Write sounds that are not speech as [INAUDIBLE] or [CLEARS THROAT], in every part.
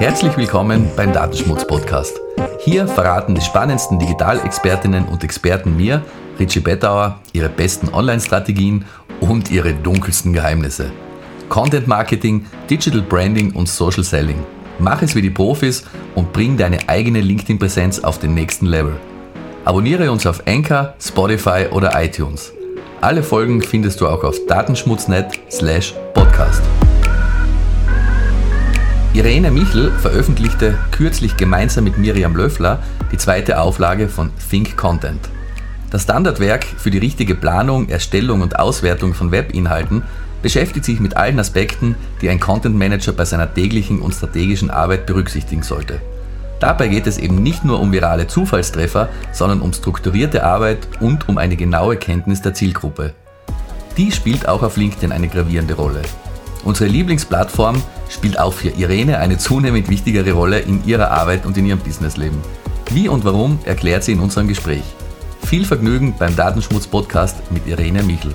Herzlich willkommen beim Datenschmutz Podcast. Hier verraten die spannendsten Digitalexpertinnen und Experten mir, Richie Bettauer, ihre besten Online-Strategien und ihre dunkelsten Geheimnisse. Content Marketing, Digital Branding und Social Selling. Mach es wie die Profis und bring deine eigene LinkedIn-Präsenz auf den nächsten Level. Abonniere uns auf Anchor, Spotify oder iTunes. Alle Folgen findest du auch auf datenschmutznet slash podcast. Irene Michel veröffentlichte kürzlich gemeinsam mit Miriam Löffler die zweite Auflage von Think Content. Das Standardwerk für die richtige Planung, Erstellung und Auswertung von Webinhalten beschäftigt sich mit allen Aspekten, die ein Content Manager bei seiner täglichen und strategischen Arbeit berücksichtigen sollte. Dabei geht es eben nicht nur um virale Zufallstreffer, sondern um strukturierte Arbeit und um eine genaue Kenntnis der Zielgruppe. Die spielt auch auf LinkedIn eine gravierende Rolle. Unsere Lieblingsplattform spielt auch für Irene eine zunehmend wichtigere Rolle in ihrer Arbeit und in ihrem Businessleben. Wie und warum erklärt sie in unserem Gespräch. Viel Vergnügen beim Datenschmutz-Podcast mit Irene Michel.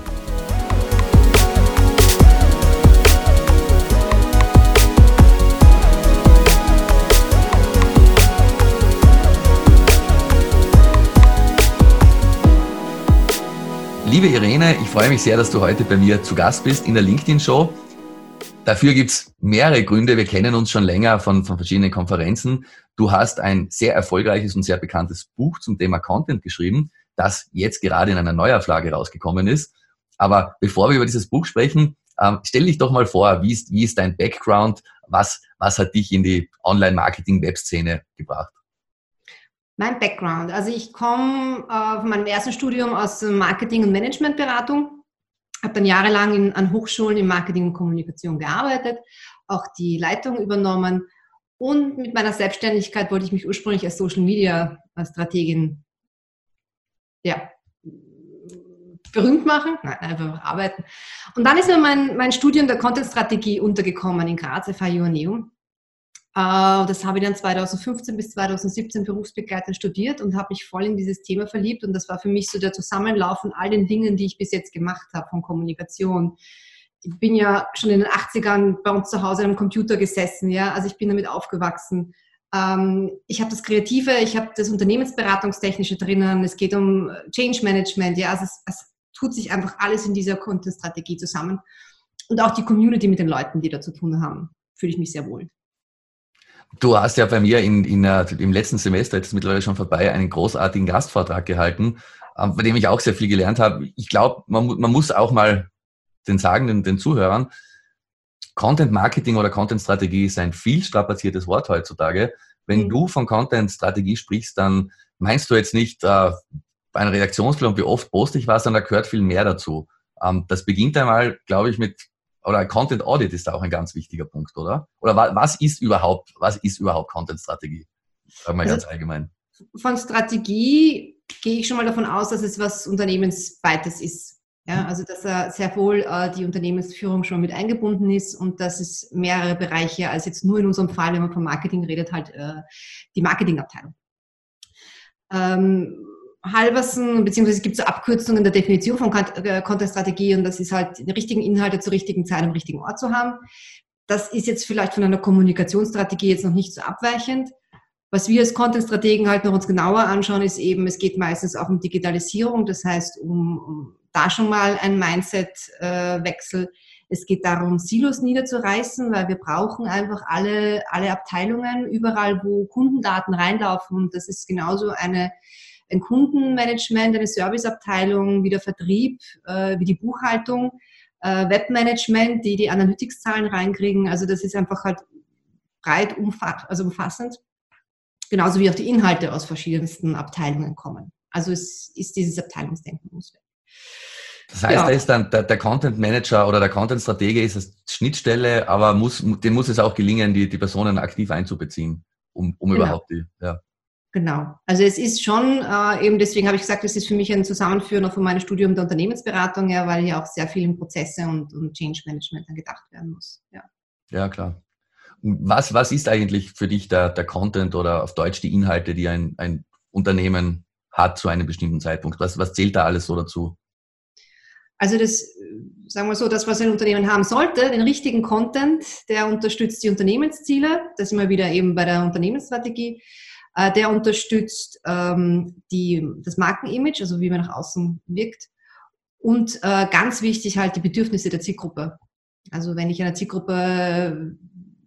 Liebe Irene, ich freue mich sehr, dass du heute bei mir zu Gast bist in der LinkedIn-Show. Dafür gibt es mehrere Gründe. Wir kennen uns schon länger von, von verschiedenen Konferenzen. Du hast ein sehr erfolgreiches und sehr bekanntes Buch zum Thema Content geschrieben, das jetzt gerade in einer Neuauflage rausgekommen ist. Aber bevor wir über dieses Buch sprechen, ähm, stell dich doch mal vor, wie ist, wie ist dein Background? Was, was hat dich in die Online-Marketing-Web-Szene gebracht? Mein Background. Also ich komme äh, von meinem ersten Studium aus Marketing- und Managementberatung, habe dann jahrelang in, an Hochschulen in Marketing und Kommunikation gearbeitet, auch die Leitung übernommen und mit meiner Selbstständigkeit wollte ich mich ursprünglich als Social Media Strategin ja, berühmt machen, nein, einfach arbeiten. Und dann ist mir mein, mein Studium der Content-Strategie untergekommen in Graz, FH Joanneum. Äh, das habe ich dann 2015 bis 2017 berufsbegleitend studiert und habe mich voll in dieses Thema verliebt. Und das war für mich so der Zusammenlauf von all den Dingen, die ich bis jetzt gemacht habe, von Kommunikation. Ich bin ja schon in den 80ern bei uns zu Hause am Computer gesessen, ja, also ich bin damit aufgewachsen. Ähm, ich habe das Kreative, ich habe das Unternehmensberatungstechnische drinnen, es geht um Change Management, ja, also es, es tut sich einfach alles in dieser Content-Strategie zusammen. Und auch die Community mit den Leuten, die da zu tun haben, fühle ich mich sehr wohl. Du hast ja bei mir in, in, im letzten Semester, jetzt ist mittlerweile schon vorbei, einen großartigen Gastvortrag gehalten, ähm, bei dem ich auch sehr viel gelernt habe. Ich glaube, man, man, muss auch mal den sagen, den, Zuhörern, Content Marketing oder Content Strategie ist ein viel strapaziertes Wort heutzutage. Wenn mhm. du von Content Strategie sprichst, dann meinst du jetzt nicht äh, bei einer Redaktionsplan, wie oft poste ich was, sondern da gehört viel mehr dazu. Ähm, das beginnt einmal, glaube ich, mit oder Content Audit ist da auch ein ganz wichtiger Punkt, oder? Oder was ist überhaupt, was ist überhaupt Content Strategie? Sagen wir also, ganz allgemein. Von Strategie gehe ich schon mal davon aus, dass es was Unternehmensweites ist. Ja, mhm. also dass er sehr wohl äh, die Unternehmensführung schon mit eingebunden ist und dass es mehrere Bereiche als jetzt nur in unserem Fall, wenn man vom Marketing redet, halt äh, die Marketingabteilung. Ähm, Halversen, beziehungsweise es gibt so Abkürzungen der Definition von äh, Content-Strategie und das ist halt, die richtigen Inhalte zur richtigen Zeit am richtigen Ort zu haben. Das ist jetzt vielleicht von einer Kommunikationsstrategie jetzt noch nicht so abweichend. Was wir als Content-Strategen halt noch uns genauer anschauen, ist eben, es geht meistens auch um Digitalisierung, das heißt um, um da schon mal ein Mindset-Wechsel. Äh, es geht darum, Silos niederzureißen, weil wir brauchen einfach alle, alle Abteilungen, überall, wo Kundendaten reinlaufen. Das ist genauso eine ein Kundenmanagement, eine Serviceabteilung, wie der Vertrieb, äh, wie die Buchhaltung, äh, Webmanagement, die die Analytics-Zahlen reinkriegen. Also das ist einfach halt breit umfass also umfassend. Genauso wie auch die Inhalte aus verschiedensten Abteilungen kommen. Also es ist dieses Abteilungsdenken weg. Das heißt, ja. da ist dann der, der, Content Manager oder der Content Stratege ist eine Schnittstelle, aber muss, dem muss es auch gelingen, die, die Personen aktiv einzubeziehen, um, um genau. überhaupt die, ja. Genau. Also es ist schon, äh, eben deswegen habe ich gesagt, es ist für mich ein Zusammenführen von meinem Studium der Unternehmensberatung, ja, weil hier auch sehr viel in Prozesse und, und Change Management dann gedacht werden muss. Ja, ja klar. Was, was ist eigentlich für dich der, der Content oder auf Deutsch die Inhalte, die ein, ein Unternehmen hat zu einem bestimmten Zeitpunkt? Was, was zählt da alles so dazu? Also das sagen wir so, das, was ein Unternehmen haben sollte, den richtigen Content, der unterstützt die Unternehmensziele, das sind wir wieder eben bei der Unternehmensstrategie, äh, der unterstützt ähm, die, das Markenimage, also wie man nach außen wirkt und äh, ganz wichtig halt die Bedürfnisse der Zielgruppe. Also wenn ich einer Zielgruppe,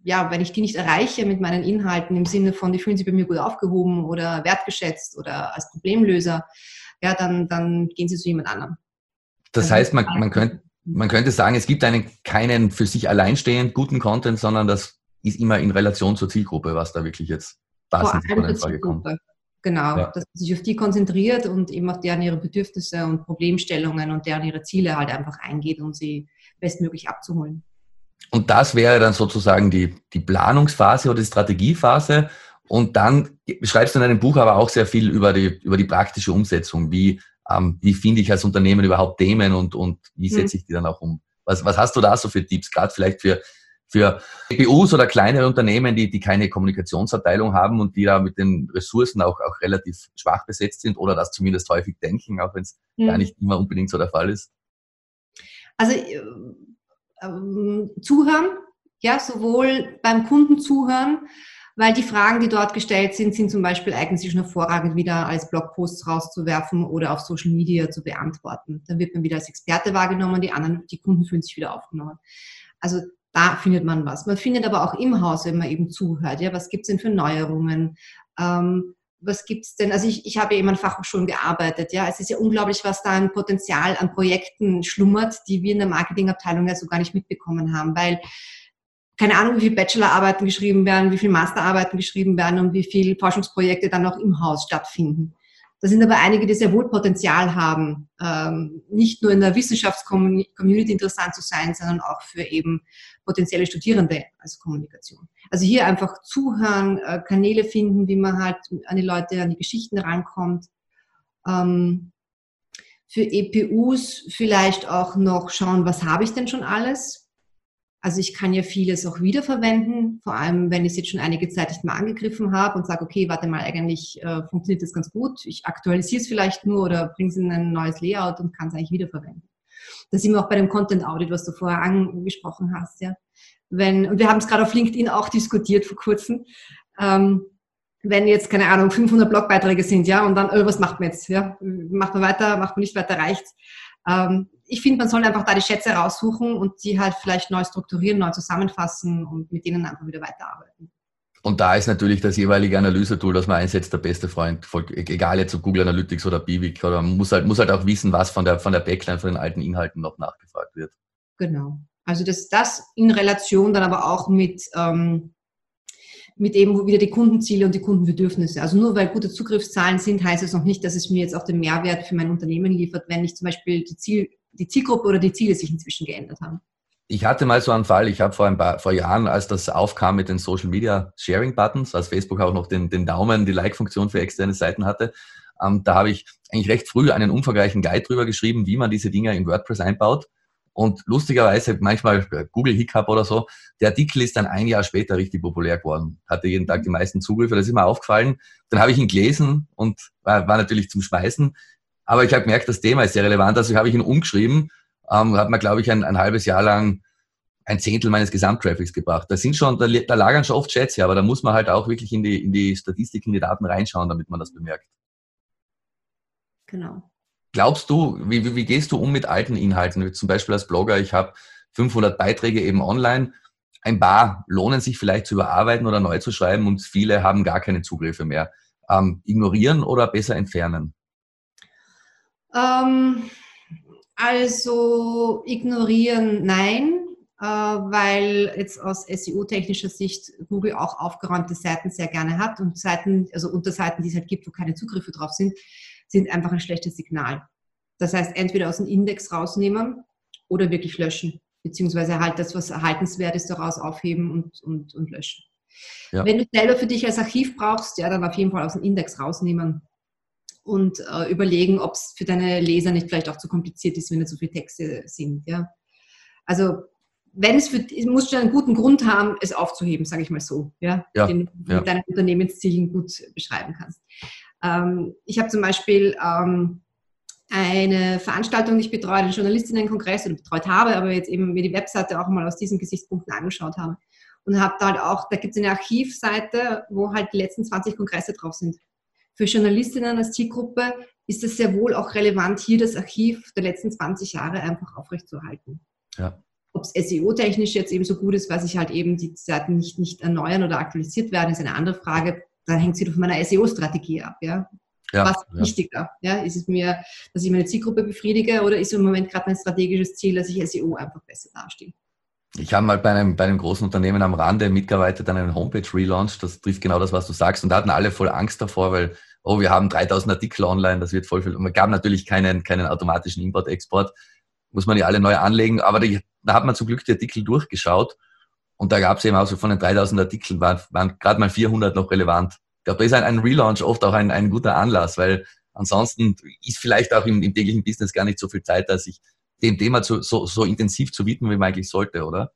ja, wenn ich die nicht erreiche mit meinen Inhalten im Sinne von, die fühlen sich bei mir gut aufgehoben oder wertgeschätzt oder als Problemlöser, ja, dann, dann gehen sie zu jemand anderem. Das also heißt, man, man, könnte, man könnte sagen, es gibt einen, keinen für sich alleinstehend guten Content, sondern das ist immer in Relation zur Zielgruppe, was da wirklich jetzt passend von in Frage kommt. Genau, ja. dass man sich auf die konzentriert und eben auf deren ihre Bedürfnisse und Problemstellungen und deren ihre Ziele halt einfach eingeht, um sie bestmöglich abzuholen. Und das wäre dann sozusagen die, die Planungsphase oder die Strategiephase. Und dann schreibst du in deinem Buch aber auch sehr viel über die, über die praktische Umsetzung. Wie, ähm, wie finde ich als Unternehmen überhaupt Themen und, und wie setze mhm. ich die dann auch um? Was, was hast du da so für Tipps, gerade vielleicht für, für BUs oder kleinere Unternehmen, die, die keine Kommunikationsabteilung haben und die da mit den Ressourcen auch, auch relativ schwach besetzt sind oder das zumindest häufig denken, auch wenn es mhm. gar nicht immer unbedingt so der Fall ist? Also äh, äh, zuhören, ja, sowohl beim Kunden zuhören, weil die Fragen, die dort gestellt sind, sind zum Beispiel eignen sich schon hervorragend wieder als Blogposts rauszuwerfen oder auf Social Media zu beantworten. Dann wird man wieder als Experte wahrgenommen, die anderen, die Kunden fühlen sich wieder aufgenommen. Also da findet man was. Man findet aber auch im Haus, wenn man eben zuhört, ja, was gibt's denn für Neuerungen? Ähm, was gibt's denn? Also ich, ich habe ja eben an Fachhochschulen gearbeitet, ja. Es ist ja unglaublich, was da an Potenzial an Projekten schlummert, die wir in der Marketingabteilung ja so gar nicht mitbekommen haben, weil keine Ahnung, wie viele Bachelorarbeiten geschrieben werden, wie viele Masterarbeiten geschrieben werden und wie viele Forschungsprojekte dann auch im Haus stattfinden. Da sind aber einige, die sehr wohl Potenzial haben, ähm, nicht nur in der Wissenschaftscommunity interessant zu sein, sondern auch für eben potenzielle Studierende als Kommunikation. Also hier einfach zuhören, äh, Kanäle finden, wie man halt an die Leute, an die Geschichten rankommt. Ähm, für EPUs vielleicht auch noch schauen, was habe ich denn schon alles? Also ich kann ja vieles auch wiederverwenden, vor allem wenn ich es jetzt schon einige Zeit nicht mehr angegriffen habe und sage, okay, warte mal, eigentlich äh, funktioniert das ganz gut. Ich aktualisiere es vielleicht nur oder bringe es in ein neues Layout und kann es eigentlich wiederverwenden. Das sind wir auch bei dem Content Audit, was du vorher angesprochen hast, ja. Wenn, und wir haben es gerade auf LinkedIn auch diskutiert vor kurzem. Ähm, wenn jetzt, keine Ahnung, 500 Blogbeiträge sind, ja, und dann, oh, was macht man jetzt, ja? Macht man weiter, macht man nicht weiter, reicht's. Ähm, ich finde, man soll einfach da die Schätze raussuchen und die halt vielleicht neu strukturieren, neu zusammenfassen und mit denen einfach wieder weiterarbeiten. Und da ist natürlich das jeweilige Analysetool, das man einsetzt, der beste Freund. Egal jetzt ob Google Analytics oder Bivik oder man muss halt, muss halt auch wissen, was von der, von der Backline, von den alten Inhalten noch nachgefragt wird. Genau. Also das, das in Relation dann aber auch mit, ähm, mit eben wieder die Kundenziele und die Kundenbedürfnisse. Also nur weil gute Zugriffszahlen sind, heißt es noch nicht, dass es mir jetzt auch den Mehrwert für mein Unternehmen liefert, wenn ich zum Beispiel die Ziel, die Zielgruppe oder die Ziele sich inzwischen geändert haben. Ich hatte mal so einen Fall, ich habe vor ein paar vor Jahren, als das aufkam mit den Social Media Sharing Buttons, als Facebook auch noch den, den Daumen, die Like-Funktion für externe Seiten hatte, ähm, da habe ich eigentlich recht früh einen umfangreichen Guide drüber geschrieben, wie man diese Dinge in WordPress einbaut. Und lustigerweise, manchmal äh, Google Hiccup oder so, der Artikel ist dann ein Jahr später richtig populär geworden. Hatte jeden Tag die meisten Zugriffe, das ist mir aufgefallen. Dann habe ich ihn gelesen und war, war natürlich zum Schmeißen. Aber ich habe gemerkt, das Thema ist sehr relevant, also habe ich ihn umgeschrieben, ähm, hat mir, glaube ich, ein, ein halbes Jahr lang ein Zehntel meines Gesamttraffics gebracht. Da sind schon, da, da lagern schon oft Chats, ja, aber da muss man halt auch wirklich in die, in die Statistik, in die Daten reinschauen, damit man das bemerkt. Genau. Glaubst du, wie, wie, wie gehst du um mit alten Inhalten? Zum Beispiel als Blogger, ich habe 500 Beiträge eben online. Ein paar lohnen sich vielleicht zu überarbeiten oder neu zu schreiben und viele haben gar keine Zugriffe mehr. Ähm, ignorieren oder besser entfernen? Ähm, also ignorieren, nein, äh, weil jetzt aus SEO-technischer Sicht Google auch aufgeräumte Seiten sehr gerne hat und Seiten, also Unterseiten, die es halt gibt, wo keine Zugriffe drauf sind, sind einfach ein schlechtes Signal. Das heißt, entweder aus dem Index rausnehmen oder wirklich löschen, beziehungsweise halt das, was erhaltenswert ist, daraus aufheben und, und, und löschen. Ja. Wenn du selber für dich als Archiv brauchst, ja, dann auf jeden Fall aus dem Index rausnehmen und äh, überlegen, ob es für deine Leser nicht vielleicht auch zu kompliziert ist, wenn da zu viele Texte sind. Ja? Also wenn es für musst du einen guten Grund haben, es aufzuheben, sage ich mal so, ja, ja den du ja. mit deinen Unternehmenszielen gut beschreiben kannst. Ähm, ich habe zum Beispiel ähm, eine Veranstaltung, die ich betreue, den Journalistinnenkongress oder betreut habe, aber jetzt eben mir die Webseite auch mal aus diesen Gesichtspunkten angeschaut habe. Und habe da halt auch, da gibt es eine Archivseite, wo halt die letzten 20 Kongresse drauf sind. Für Journalistinnen als Zielgruppe ist es sehr wohl auch relevant, hier das Archiv der letzten 20 Jahre einfach aufrechtzuerhalten. Ja. Ob es SEO-technisch jetzt eben so gut ist, weil sich halt eben die Seiten nicht, nicht erneuern oder aktualisiert werden, ist eine andere Frage. Da hängt es wieder von meiner SEO-Strategie ab. Ja? Ja, Was ja. wichtiger? Ja? Ist es mir, dass ich meine Zielgruppe befriedige oder ist im Moment gerade mein strategisches Ziel, dass ich SEO einfach besser dastehe? Ich habe mal bei einem, bei einem großen Unternehmen am Rande mitgearbeitet an einem Homepage-Relaunch. Das trifft genau das, was du sagst. Und da hatten alle voll Angst davor, weil, oh, wir haben 3000 Artikel online, das wird voll viel. Und es gab natürlich keinen, keinen automatischen Import-Export. Muss man die alle neu anlegen. Aber die, da hat man zum Glück die Artikel durchgeschaut. Und da gab es eben auch so von den 3000 Artikeln waren, waren gerade mal 400 noch relevant. Ich glaube, da ist ein, ein Relaunch oft auch ein, ein guter Anlass, weil ansonsten ist vielleicht auch im, im täglichen Business gar nicht so viel Zeit, dass ich dem Thema zu, so, so intensiv zu widmen, wie man eigentlich sollte, oder?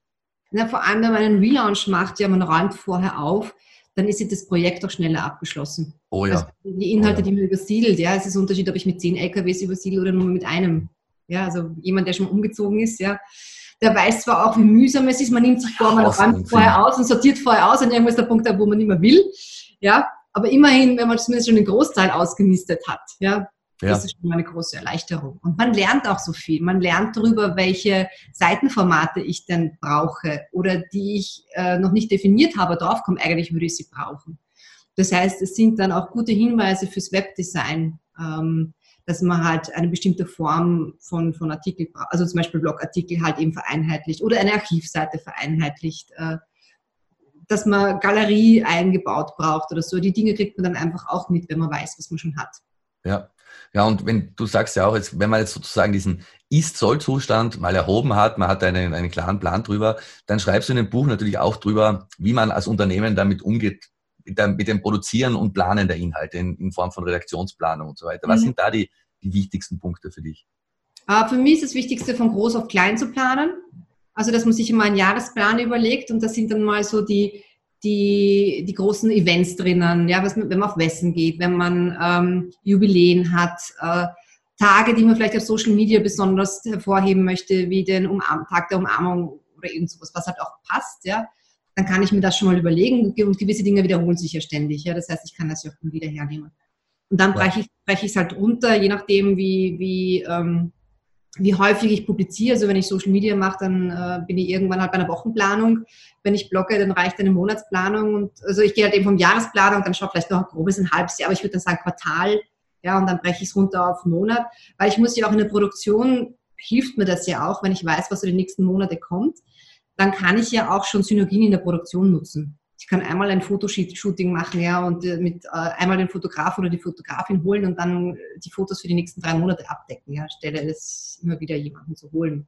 Na, vor allem, wenn man einen Relaunch macht, ja, man räumt vorher auf, dann ist das Projekt auch schneller abgeschlossen. Oh ja. Also die Inhalte, oh ja. die man übersiedelt, ja, es ist ein Unterschied, ob ich mit zehn LKWs übersiedel oder nur mit einem. Ja, also jemand, der schon umgezogen ist, ja, der weiß zwar auch, wie mühsam es ist, man nimmt sich vor, man räumt vorher aus und sortiert vorher aus und irgendwo ist der Punkt da, wo man nicht mehr will. Ja, aber immerhin, wenn man zumindest schon den Großteil ausgemistet hat, ja, ja. Das ist schon mal eine große Erleichterung. Und man lernt auch so viel. Man lernt darüber, welche Seitenformate ich denn brauche oder die ich äh, noch nicht definiert habe, draufkomme, eigentlich würde ich sie brauchen. Das heißt, es sind dann auch gute Hinweise fürs Webdesign, ähm, dass man halt eine bestimmte Form von, von Artikel braucht, also zum Beispiel Blogartikel halt eben vereinheitlicht oder eine Archivseite vereinheitlicht, äh, dass man Galerie eingebaut braucht oder so. Die Dinge kriegt man dann einfach auch mit, wenn man weiß, was man schon hat. Ja, ja, und wenn du sagst ja auch, jetzt, wenn man jetzt sozusagen diesen Ist-Soll-Zustand mal erhoben hat, man hat einen, einen klaren Plan drüber, dann schreibst du in dem Buch natürlich auch drüber, wie man als Unternehmen damit umgeht, mit, dem, mit dem Produzieren und Planen der Inhalte in, in Form von Redaktionsplanung und so weiter. Was mhm. sind da die, die wichtigsten Punkte für dich? Uh, für mich ist das Wichtigste, von groß auf klein zu planen. Also, dass man sich immer einen Jahresplan überlegt und das sind dann mal so die, die, die großen Events drinnen, ja, was, wenn man auf Wessen geht, wenn man ähm, Jubiläen hat, äh, Tage, die man vielleicht auf Social Media besonders hervorheben möchte, wie den Umarm Tag der Umarmung oder irgend sowas, was halt auch passt, ja, dann kann ich mir das schon mal überlegen und gewisse Dinge wiederholen sich ja ständig, ja, das heißt, ich kann das ja auch wieder hernehmen. Und dann breche ich breche es halt runter, je nachdem, wie, wie ähm, wie häufig ich publiziere. Also wenn ich Social Media mache, dann äh, bin ich irgendwann halt bei einer Wochenplanung. Wenn ich blogge, dann reicht eine Monatsplanung. Und, also ich gehe halt eben vom Jahresplanung, dann schaue vielleicht noch ein grobes ein halbes Jahr, aber ich würde dann sagen Quartal. Ja, und dann breche ich es runter auf Monat. Weil ich muss ja auch in der Produktion, hilft mir das ja auch, wenn ich weiß, was so die nächsten Monate kommt. Dann kann ich ja auch schon Synergien in der Produktion nutzen ich kann einmal ein Fotoshooting machen, ja, und äh, mit äh, einmal den Fotograf oder die Fotografin holen und dann die Fotos für die nächsten drei Monate abdecken, ja, stelle es immer wieder jemanden zu holen.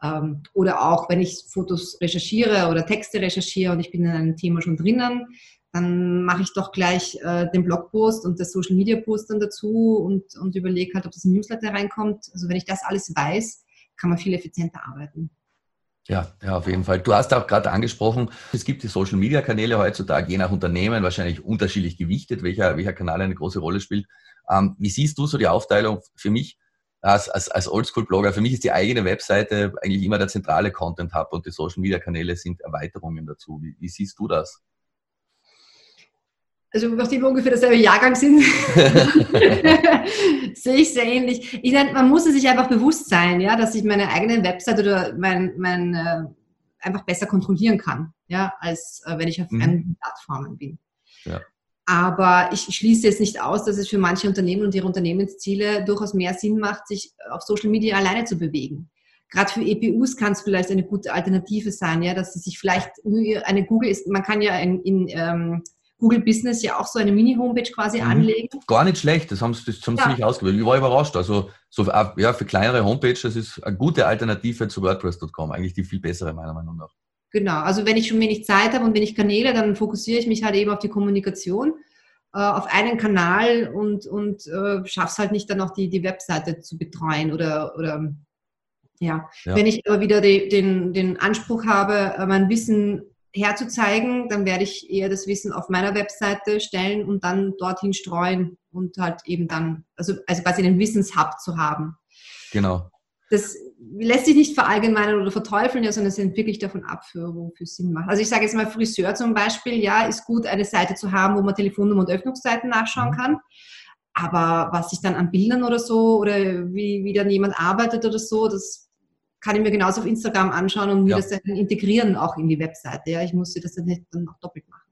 Ähm, oder auch, wenn ich Fotos recherchiere oder Texte recherchiere und ich bin in einem Thema schon drinnen, dann mache ich doch gleich äh, den Blogpost und das Social Media Post dann dazu und, und überlege halt, ob das Newsletter reinkommt. Also wenn ich das alles weiß, kann man viel effizienter arbeiten. Ja, ja, auf jeden Fall. Du hast auch gerade angesprochen, es gibt die Social Media Kanäle heutzutage, je nach Unternehmen, wahrscheinlich unterschiedlich gewichtet, welcher, welcher Kanal eine große Rolle spielt. Ähm, wie siehst du so die Aufteilung für mich als, als, als Oldschool-Blogger? Für mich ist die eigene Webseite eigentlich immer der zentrale Content-Hub und die Social Media Kanäle sind Erweiterungen dazu. Wie, wie siehst du das? Also nachdem wir ungefähr derselbe Jahrgang sind, [LAUGHS] [LAUGHS] sehe ich sehr ähnlich. Ich meine, man muss es sich einfach bewusst sein, ja, dass ich meine eigene Website oder mein, mein äh, einfach besser kontrollieren kann, ja, als äh, wenn ich auf mhm. anderen Plattformen bin. Ja. Aber ich schließe jetzt nicht aus, dass es für manche Unternehmen und ihre Unternehmensziele durchaus mehr Sinn macht, sich auf Social Media alleine zu bewegen. Gerade für EPUs kann es vielleicht eine gute Alternative sein, ja, dass sie sich vielleicht eine Google ist, man kann ja in, in ähm, Google Business ja auch so eine Mini-Homepage quasi mhm. anlegen. Gar nicht schlecht, das haben, das haben ja. sie nicht ausgewählt. Ich war überrascht. Also so, ja, für kleinere Homepages das ist eine gute Alternative zu WordPress.com, eigentlich die viel bessere meiner Meinung nach. Genau, also wenn ich schon wenig Zeit habe und wenig Kanäle, dann fokussiere ich mich halt eben auf die Kommunikation, äh, auf einen Kanal und, und äh, schaffe es halt nicht dann auch die, die Webseite zu betreuen oder, oder ja. ja. Wenn ich aber wieder die, den, den Anspruch habe, äh, mein Wissen herzuzeigen, dann werde ich eher das Wissen auf meiner Webseite stellen und dann dorthin streuen und halt eben dann, also, also quasi einen Wissenshub zu haben. Genau. Das lässt sich nicht verallgemeinern oder verteufeln, ja, sondern es hängt wirklich davon ab, für, wofür Sinn macht. Also ich sage jetzt mal Friseur zum Beispiel, ja, ist gut, eine Seite zu haben, wo man Telefonnummer und Öffnungszeiten nachschauen mhm. kann. Aber was ich dann an Bildern oder so oder wie, wie dann jemand arbeitet oder so, das kann ich mir genauso auf Instagram anschauen und mir ja. das dann integrieren auch in die Webseite. Ja, ich muss das dann nicht dann noch doppelt machen.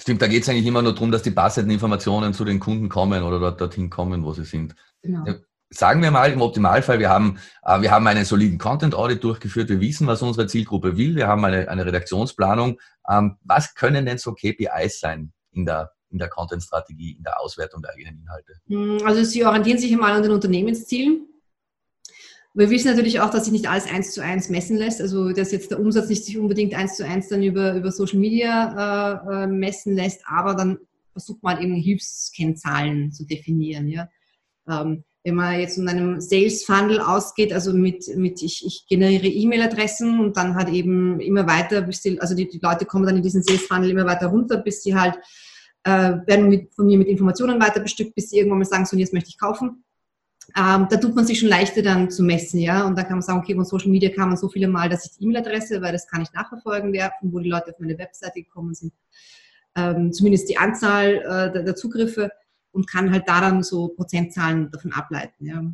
Stimmt, da geht es eigentlich immer nur darum, dass die passenden Informationen zu den Kunden kommen oder dort, dorthin kommen, wo sie sind. Genau. Sagen wir mal im Optimalfall, wir haben, äh, wir haben einen soliden Content Audit durchgeführt, wir wissen, was unsere Zielgruppe will, wir haben eine, eine Redaktionsplanung. Ähm, was können denn so KPIs sein in der, in der Content-Strategie, in der Auswertung der eigenen Inhalte? Hm, also Sie orientieren sich einmal an den Unternehmenszielen. Wir wissen natürlich auch, dass sich nicht alles eins zu eins messen lässt. Also dass jetzt der Umsatz nicht sich unbedingt eins zu eins dann über, über Social Media äh, äh messen lässt, aber dann versucht man eben Hilfskennzahlen zu definieren. Ja? Ähm, wenn man jetzt von einem Sales Funnel ausgeht, also mit, mit ich, ich generiere E-Mail-Adressen und dann halt eben immer weiter, bis die, also die, die Leute kommen dann in diesen Sales Funnel immer weiter runter, bis sie halt äh, werden mit, von mir mit Informationen weiter bestückt, bis sie irgendwann mal sagen, so jetzt möchte ich kaufen. Ähm, da tut man sich schon leichter dann zu messen, ja. Und da kann man sagen, okay, von Social Media kann man so viele Mal, dass ich die E-Mail-Adresse, weil das kann ich nachverfolgen, wer, von wo die Leute auf meine Webseite gekommen sind. Ähm, zumindest die Anzahl äh, der, der, Zugriffe und kann halt da dann so Prozentzahlen davon ableiten, ja.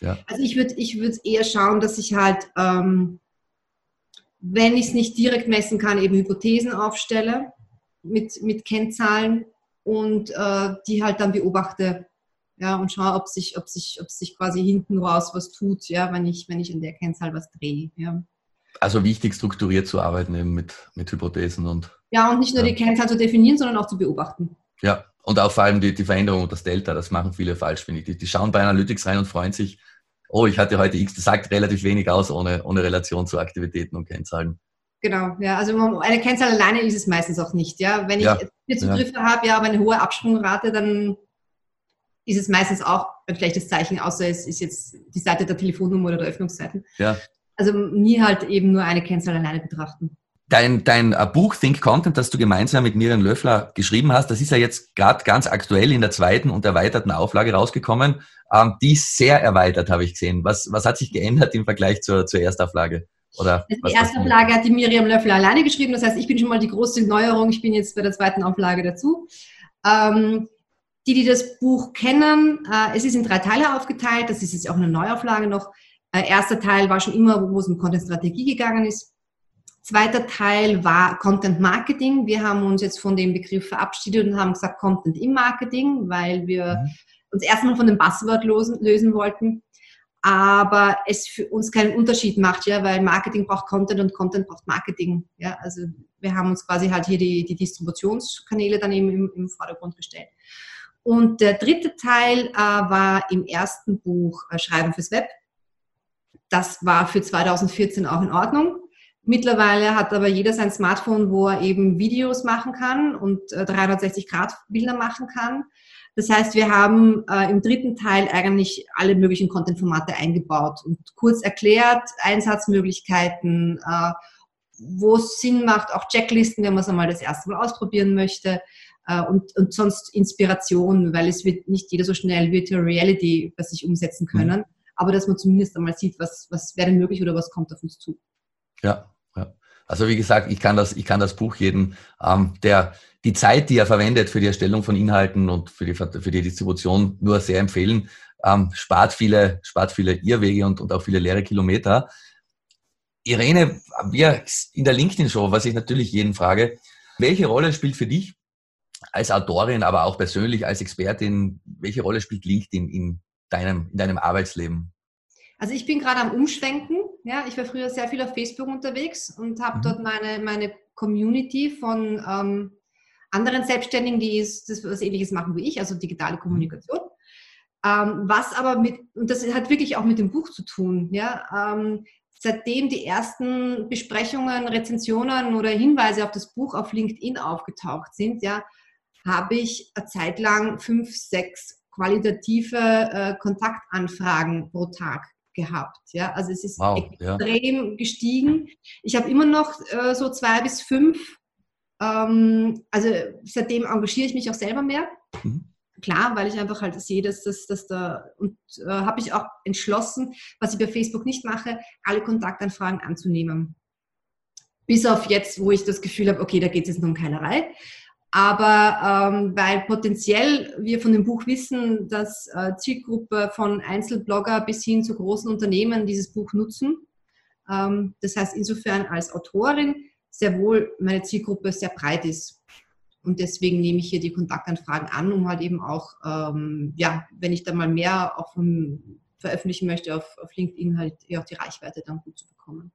ja. Also ich würde ich würd eher schauen, dass ich halt, ähm, wenn ich es nicht direkt messen kann, eben Hypothesen aufstelle mit, mit Kennzahlen und äh, die halt dann beobachte, ja, und schaue, ob sich, ob sich, ob sich quasi hinten raus was tut, ja, wenn ich, wenn ich in der Kennzahl was drehe. Ja. Also wichtig, strukturiert zu arbeiten eben mit, mit Hypothesen und. Ja, und nicht nur ja. die Kennzahl zu definieren, sondern auch zu beobachten. Ja, und auch vor allem die, die Veränderung und das Delta, das machen viele falsch, finde ich. Die, die schauen bei Analytics rein und freuen sich, oh, ich hatte heute X, das sagt relativ wenig aus ohne, ohne Relation zu Aktivitäten und Kennzahlen. Genau, ja, also eine Kennzahl alleine ist es meistens auch nicht, ja. Wenn ich ja, vier Zugriffe ja. habe, ja, aber eine hohe Absprungrate, dann ist es meistens auch ein schlechtes Zeichen, außer es ist jetzt die Seite der Telefonnummer oder der Öffnungszeiten. Ja. Also nie halt eben nur eine Kennzahl alleine betrachten. Dein, dein äh, Buch Think Content, das du gemeinsam mit Miriam Löffler geschrieben hast, das ist ja jetzt gerade ganz aktuell in der zweiten und erweiterten Auflage rausgekommen. Ähm, die ist sehr erweitert, habe ich gesehen. Was, was hat sich geändert im Vergleich zur, zur Erstauflage? Oder also die erste Auflage hat die Miriam Löffler alleine geschrieben. Das heißt, ich bin schon mal die große Neuerung. Ich bin jetzt bei der zweiten Auflage dazu. Ähm, die, die das Buch kennen, äh, es ist in drei Teile aufgeteilt. Das ist jetzt auch eine Neuauflage noch. Äh, erster Teil war schon immer, wo es um Content-Strategie gegangen ist. Zweiter Teil war Content Marketing. Wir haben uns jetzt von dem Begriff verabschiedet und haben gesagt Content im Marketing, weil wir mhm. uns erstmal von dem Buzzword lösen, lösen wollten. Aber es für uns keinen Unterschied macht, ja, weil Marketing braucht Content und Content braucht Marketing. Ja, also wir haben uns quasi halt hier die, die Distributionskanäle dann eben im, im Vordergrund gestellt. Und der dritte Teil äh, war im ersten Buch äh, Schreiben fürs Web. Das war für 2014 auch in Ordnung. Mittlerweile hat aber jeder sein Smartphone, wo er eben Videos machen kann und äh, 360-Grad-Bilder machen kann. Das heißt, wir haben äh, im dritten Teil eigentlich alle möglichen Content-Formate eingebaut und kurz erklärt, Einsatzmöglichkeiten, äh, wo es Sinn macht, auch Checklisten, wenn man es einmal das erste Mal ausprobieren möchte, und, und sonst Inspiration, weil es wird nicht jeder so schnell Virtual Reality bei sich umsetzen mhm. können, mhm. aber dass man zumindest einmal sieht, was, was wäre denn möglich oder was kommt auf uns zu. Ja, ja. Also wie gesagt, ich kann das, ich kann das Buch jedem, ähm, der die Zeit, die er verwendet für die Erstellung von Inhalten und für die, für die Distribution, nur sehr empfehlen. Ähm, spart viele, spart viele Irrwege und, und auch viele leere Kilometer. Irene, wir in der LinkedIn-Show, was ich natürlich jeden frage, welche Rolle spielt für dich als Autorin, aber auch persönlich als Expertin, welche Rolle spielt LinkedIn in deinem, in deinem Arbeitsleben? Also ich bin gerade am Umschwenken. Ja, ich war früher sehr viel auf Facebook unterwegs und habe mhm. dort meine, meine Community von ähm, anderen Selbstständigen, die ist, das was Ähnliches machen wie ich, also digitale Kommunikation. Ähm, was aber mit, und das hat wirklich auch mit dem Buch zu tun, ja, ähm, seitdem die ersten Besprechungen, Rezensionen oder Hinweise auf das Buch auf LinkedIn aufgetaucht sind, ja, habe ich eine Zeit lang fünf, sechs qualitative äh, Kontaktanfragen pro Tag gehabt. Ja? Also es ist wow, extrem ja. gestiegen. Ich habe immer noch äh, so zwei bis fünf Ähm, also seitdem engagiere ich mich auch selber mehr. Mhm. Klar, weil ich einfach halt sehe, dass das, dass da und äh, habe ich auch entschlossen, was ich bei Facebook nicht mache, alle Kontaktanfragen anzunehmen. Bis auf jetzt, wo ich das Gefühl habe, okay, da geht es jetzt nur um Keilerei. Aber ähm, weil potenziell wir von dem Buch wissen, dass äh, Zielgruppe von Einzelblogger bis hin zu großen Unternehmen dieses Buch nutzen. Ähm, das heißt, insofern als Autorin sehr wohl meine Zielgruppe sehr breit ist. Und deswegen nehme ich hier die Kontaktanfragen an, um halt eben auch, ähm, ja, wenn ich da mal mehr auch vom, veröffentlichen möchte auf, auf LinkedIn, halt auch die Reichweite dann gut zu bekommen.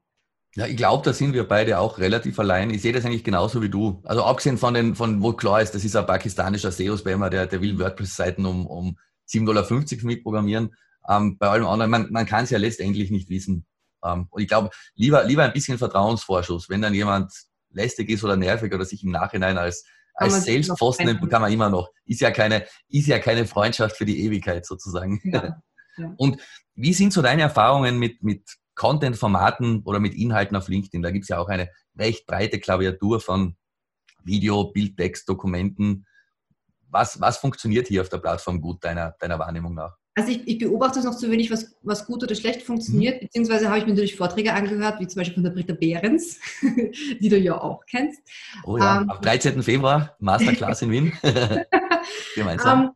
Ja, ich glaube, da sind wir beide auch relativ allein. Ich sehe das eigentlich genauso wie du. Also abgesehen von den, von wo klar ist, das ist ein pakistanischer SEO-Spammer, der, der will WordPress-Seiten um, um 7,50 Dollar mitprogrammieren. Ähm, bei allem anderen, man, man kann es ja letztendlich nicht wissen. Ähm, und ich glaube, lieber, lieber ein bisschen Vertrauensvorschuss. Wenn dann jemand lästig ist oder nervig oder sich im Nachhinein als, als Sales-Posten nimmt, kann man immer noch. Ist ja keine, ist ja keine Freundschaft für die Ewigkeit sozusagen. Ja, [LAUGHS] ja. Und wie sind so deine Erfahrungen mit, mit Content-Formaten oder mit Inhalten auf LinkedIn? Da gibt es ja auch eine recht breite Klaviatur von Video, Bild, Text, Dokumenten. Was, was funktioniert hier auf der Plattform gut deiner, deiner Wahrnehmung nach? Also ich, ich, beobachte es noch zu wenig, was, was gut oder schlecht funktioniert, mhm. beziehungsweise habe ich mir natürlich Vorträge angehört, wie zum Beispiel von der Britta Behrens, [LAUGHS] die du ja auch kennst. Oh ja, ähm, am 13. Februar, Masterclass in Wien. [LAUGHS] Gemeinsam. Ähm,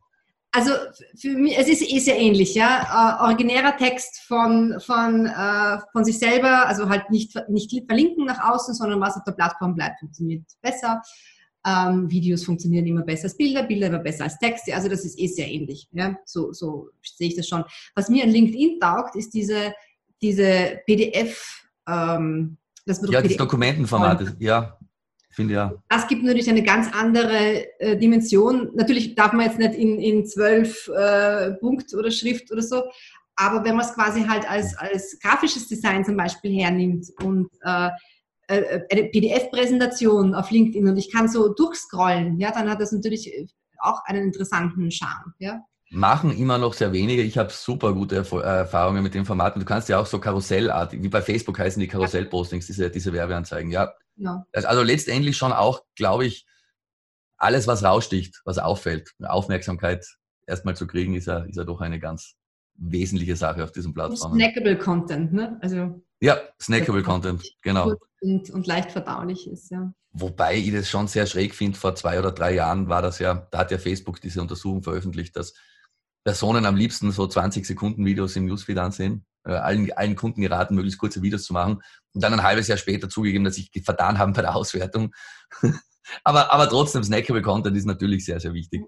also für mich, es ist eh sehr ähnlich, ja. Äh, originärer Text von, von, äh, von sich selber, also halt nicht, nicht verlinken nach außen, sondern was auf der Plattform bleibt, funktioniert besser. Ähm, Videos funktionieren immer besser als Bilder, Bilder immer besser als Texte. Also das ist eh sehr ähnlich. Ja? So, so sehe ich das schon. Was mir an LinkedIn taugt, ist diese, diese PDF. Ähm, das ja, PDF das Dokumentenformat. Ja, finde ja. Das gibt natürlich eine ganz andere äh, Dimension. Natürlich darf man jetzt nicht in, in zwölf äh, Punkt oder Schrift oder so, aber wenn man es quasi halt als, als grafisches Design zum Beispiel hernimmt und äh, äh, eine PDF-Präsentation auf LinkedIn und ich kann so durchscrollen, ja, dann hat das natürlich auch einen interessanten Charme. Ja. Machen immer noch sehr wenige. Ich habe super gute äh, Erfahrungen mit dem Format. Und du kannst ja auch so Karussellartig, wie bei Facebook heißen die Karussellpostings, diese, diese Werbeanzeigen. Ja. Ja. Also letztendlich schon auch, glaube ich, alles, was raussticht, was auffällt, Aufmerksamkeit erstmal zu kriegen, ist ja, ist ja doch eine ganz wesentliche Sache auf diesem Plattform. Snackable Content, ne? Also ja, snackable Content, genau. Und, und, leicht verdaulich ist, ja. Wobei ich das schon sehr schräg finde, vor zwei oder drei Jahren war das ja, da hat ja Facebook diese Untersuchung veröffentlicht, dass Personen am liebsten so 20 Sekunden Videos im Newsfeed ansehen. Äh, allen, allen Kunden geraten, möglichst kurze Videos zu machen und dann ein halbes Jahr später zugegeben, dass sich vertan haben bei der Auswertung. [LAUGHS] aber, aber trotzdem, snackable Content ist natürlich sehr, sehr wichtig.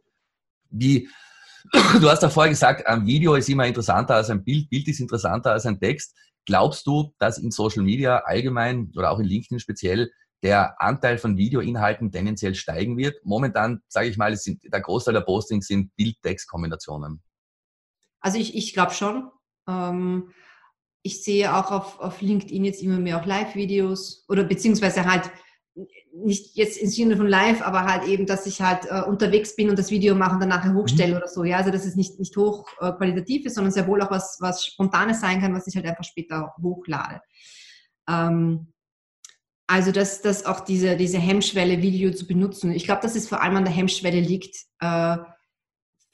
Wie, [CLEARS THROAT] du hast ja vorher gesagt, ein Video ist immer interessanter als ein Bild, Bild ist interessanter als ein Text. Glaubst du, dass in Social Media allgemein oder auch in LinkedIn speziell der Anteil von Videoinhalten tendenziell steigen wird? Momentan, sage ich mal, sind, der Großteil der Postings sind Bild-Text-Kombinationen. Also ich, ich glaube schon. Ähm, ich sehe auch auf, auf LinkedIn jetzt immer mehr auch Live-Videos oder beziehungsweise halt nicht jetzt im Sinne von live, aber halt eben, dass ich halt äh, unterwegs bin und das Video mache und dann nachher hochstelle mhm. oder so. Ja, also dass es nicht, nicht hoch äh, ist, sondern sehr wohl auch was, was Spontanes sein kann, was ich halt einfach später hochlade. Ähm, also dass, dass auch diese, diese Hemmschwelle, Video zu benutzen. Ich glaube, dass es vor allem an der Hemmschwelle liegt, äh,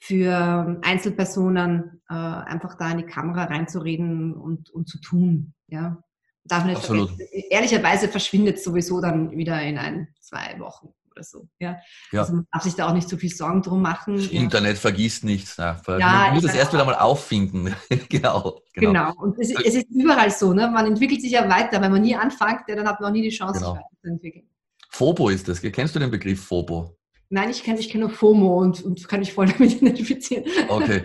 für Einzelpersonen äh, einfach da in die Kamera reinzureden und, und zu tun. Ja. Darf nicht Absolut. Ehrlicherweise verschwindet es sowieso dann wieder in ein, zwei Wochen oder so. Ja? ja. Also man darf sich da auch nicht so viel Sorgen drum machen. Das Internet vergisst nichts. Ja, man muss es erst wieder mal auffinden. [LAUGHS] genau, genau. Genau. Und es, es, ist überall so. Ne? Man entwickelt sich ja weiter. Wenn man nie anfängt, dann hat man auch nie die Chance, genau. sich weiterzuentwickeln. FOBO ist das. Kennst du den Begriff FOBO? Nein, ich kenne ich kenn nur FOMO und, und kann mich voll [LAUGHS] damit identifizieren. Okay.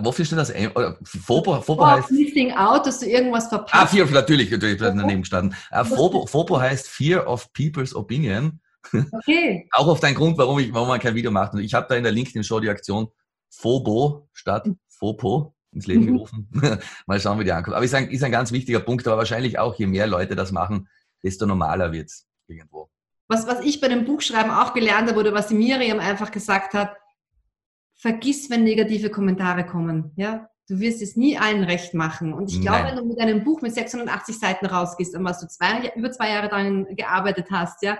Wofür steht das? FOBO, FOBO oh, heißt. Missing out, dass du irgendwas verpasst. Ah, Fear natürlich, natürlich, daneben gestanden. Uh, FOBO, FOBO heißt Fear of People's Opinion. [LAUGHS] Okay. Auch auf deinen Grund, warum, ich, warum man kein Video macht. Und ich habe da in der LinkedIn-Show die Aktion FOBO statt FOPO ins Leben mhm. gerufen. [LAUGHS] Mal schauen, wie die ankommt. Aber ist ein, ist ein ganz wichtiger Punkt, aber wahrscheinlich auch, je mehr Leute das machen, desto normaler wird es irgendwo. Was, was ich bei dem Buchschreiben auch gelernt habe oder was die Miriam einfach gesagt hat, vergiss, wenn negative Kommentare kommen. Ja? Du wirst es nie allen recht machen. Und ich glaube, wenn du mit einem Buch mit 680 Seiten rausgehst, an was du zwei, über zwei Jahre daran gearbeitet hast, ja,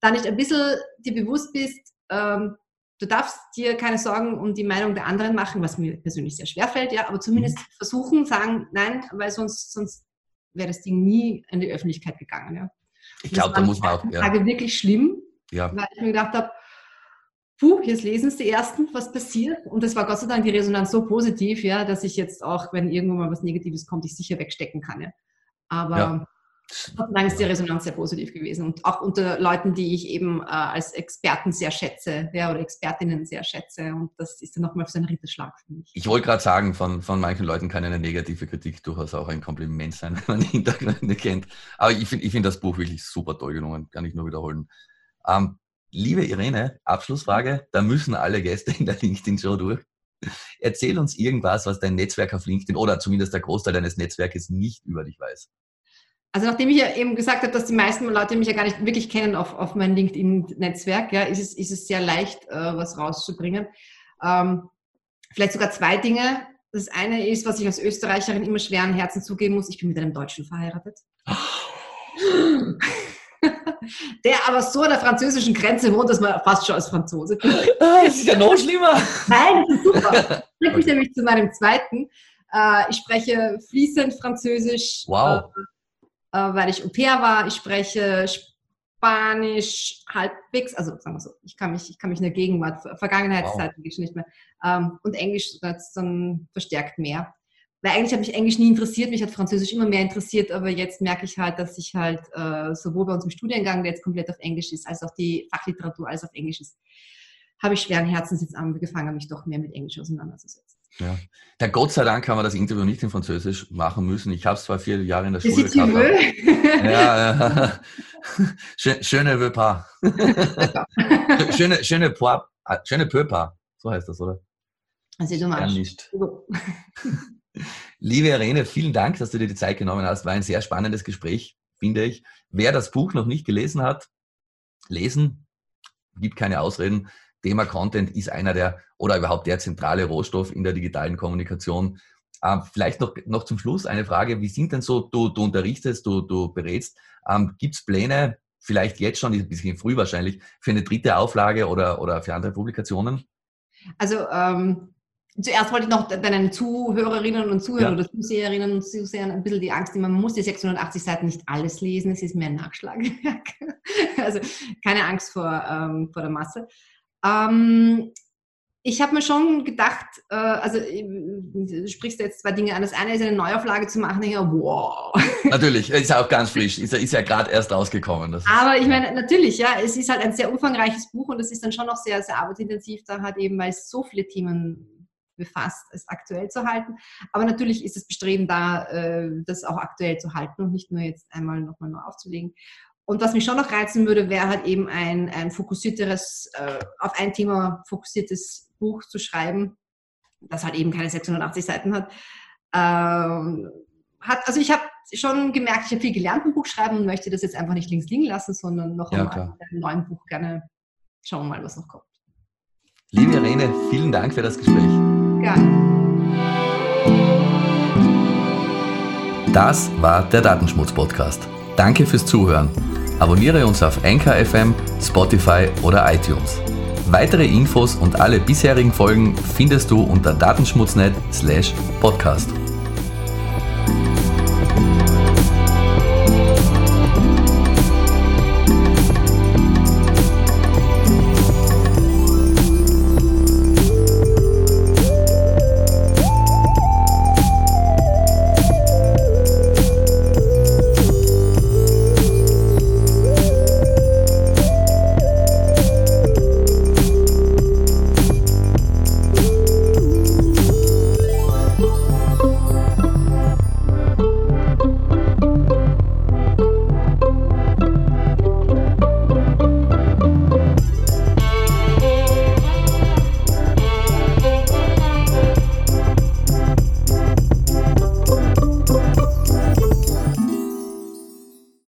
da nicht ein bisschen dir bewusst bist, ähm, du darfst dir keine Sorgen um die Meinung der anderen machen, was mir persönlich sehr schwer fällt, ja, aber zumindest mhm. versuchen, sagen, nein, weil sonst, sonst wäre das Ding nie in die Öffentlichkeit gegangen. Ja. Ich glaube, da muss man auch. Ja. Tage wirklich schlimm, ja. weil ich mir gedacht habe, puh, jetzt lesen es die Ersten, was passiert. Und es war Gott sei Dank die Resonanz so positiv, ja, dass ich jetzt auch, wenn irgendwann mal was Negatives kommt, ich sicher wegstecken kann. Ja. Aber ja. Dann ist die Resonanz sehr positiv gewesen und auch unter Leuten, die ich eben äh, als Experten sehr schätze ja, oder Expertinnen sehr schätze und das ist dann nochmal so ein Ritterschlag für mich. Ich wollte gerade sagen, von, von manchen Leuten kann eine negative Kritik durchaus auch ein Kompliment sein, [LAUGHS] wenn man die Hintergründe kennt. Aber ich finde ich find das Buch wirklich super toll gelungen, kann ich nur wiederholen. Ähm, liebe Irene, Abschlussfrage, da müssen alle Gäste in der LinkedIn-Show durch. Erzähl uns irgendwas, was dein Netzwerk auf LinkedIn oder zumindest der Großteil deines Netzwerkes nicht über dich weiß. Also nachdem ich ja eben gesagt habe, dass die meisten Leute mich ja gar nicht wirklich kennen auf, auf mein LinkedIn-Netzwerk, ja, ist, es, ist es sehr leicht, äh, was rauszubringen. Ähm, vielleicht sogar zwei Dinge. Das eine ist, was ich als Österreicherin immer schweren Herzen zugeben muss, ich bin mit einem Deutschen verheiratet. [LAUGHS] der aber so an der französischen Grenze wohnt, dass man fast schon als Franzose [LAUGHS] ah, Das ist ja noch schlimmer. Nein, das ist super. [LAUGHS] Bringt mich nämlich zu meinem zweiten. Äh, ich spreche fließend Französisch. Wow. Äh, äh, weil ich Au pair war. Ich spreche Spanisch halbwegs, also sagen wir so, ich kann mich, ich kann mich in der Gegenwart, Vergangenheitszeit wow. nicht mehr. Ähm, und Englisch dann verstärkt mehr. Weil eigentlich hat mich Englisch nie interessiert, mich hat Französisch immer mehr interessiert, aber jetzt merke ich halt, dass ich halt äh, sowohl bei uns im Studiengang, der jetzt komplett auf Englisch ist, als auch die Fachliteratur alles auf Englisch ist, habe ich schweren Herzens jetzt angefangen, mich doch mehr mit Englisch auseinanderzusetzen. Ja. ja, Gott sei Dank haben wir das Interview nicht in Französisch machen müssen. Ich habe es zwar vier Jahre in der Schule gehabt. ja, ja. [LAUGHS] Schöne pas. [LAUGHS] schöne, schöne, poir, ah, schöne peu pas. So heißt das, oder? Also du. Ja, nicht. Liebe Irene, vielen Dank, dass du dir die Zeit genommen hast. War ein sehr spannendes Gespräch, finde ich. Wer das Buch noch nicht gelesen hat, lesen. Gibt keine Ausreden. Thema Content ist einer der oder überhaupt der zentrale Rohstoff in der digitalen Kommunikation. Ähm, vielleicht noch, noch zum Schluss eine Frage. Wie sind denn so, du, du unterrichtest, du, du berätst, ähm, gibt es Pläne, vielleicht jetzt schon, ein bisschen früh wahrscheinlich, für eine dritte Auflage oder, oder für andere Publikationen? Also ähm, zuerst wollte ich noch deinen Zuhörerinnen und Zuhörern ja. oder Zuseherinnen und Zusehern ein bisschen die Angst nehmen, man muss die 680 Seiten nicht alles lesen, es ist mehr ein Nachschlagewerk. [LAUGHS] also keine Angst vor, ähm, vor der Masse. Ähm, ich habe mir schon gedacht, äh, also äh, du sprichst jetzt zwei Dinge an. Das eine ist eine Neuauflage zu machen, ja, wow. [LAUGHS] Natürlich, ist ja auch ganz frisch, ist ja, ist ja gerade erst rausgekommen. Aber ich meine, natürlich, ja, es ist halt ein sehr umfangreiches Buch und es ist dann schon noch sehr, sehr arbeitsintensiv, da halt eben, weil es so viele Themen befasst, es aktuell zu halten. Aber natürlich ist das Bestreben da, äh, das auch aktuell zu halten und nicht nur jetzt einmal nochmal neu aufzulegen. Und was mich schon noch reizen würde, wäre halt eben ein, ein fokussierteres, äh, auf ein Thema fokussiertes Buch zu schreiben, das halt eben keine 680 Seiten hat. Ähm, hat also ich habe schon gemerkt, ich habe viel gelernt im Buch schreiben und möchte das jetzt einfach nicht links liegen lassen, sondern noch ja, einmal in einem neuen Buch gerne schauen mal, was noch kommt. Liebe Irene, vielen Dank für das Gespräch. Gerne. Das war der Datenschmutz-Podcast. Danke fürs Zuhören. Abonniere uns auf Anchor FM, Spotify oder iTunes. Weitere Infos und alle bisherigen Folgen findest du unter datenschmutznet/podcast.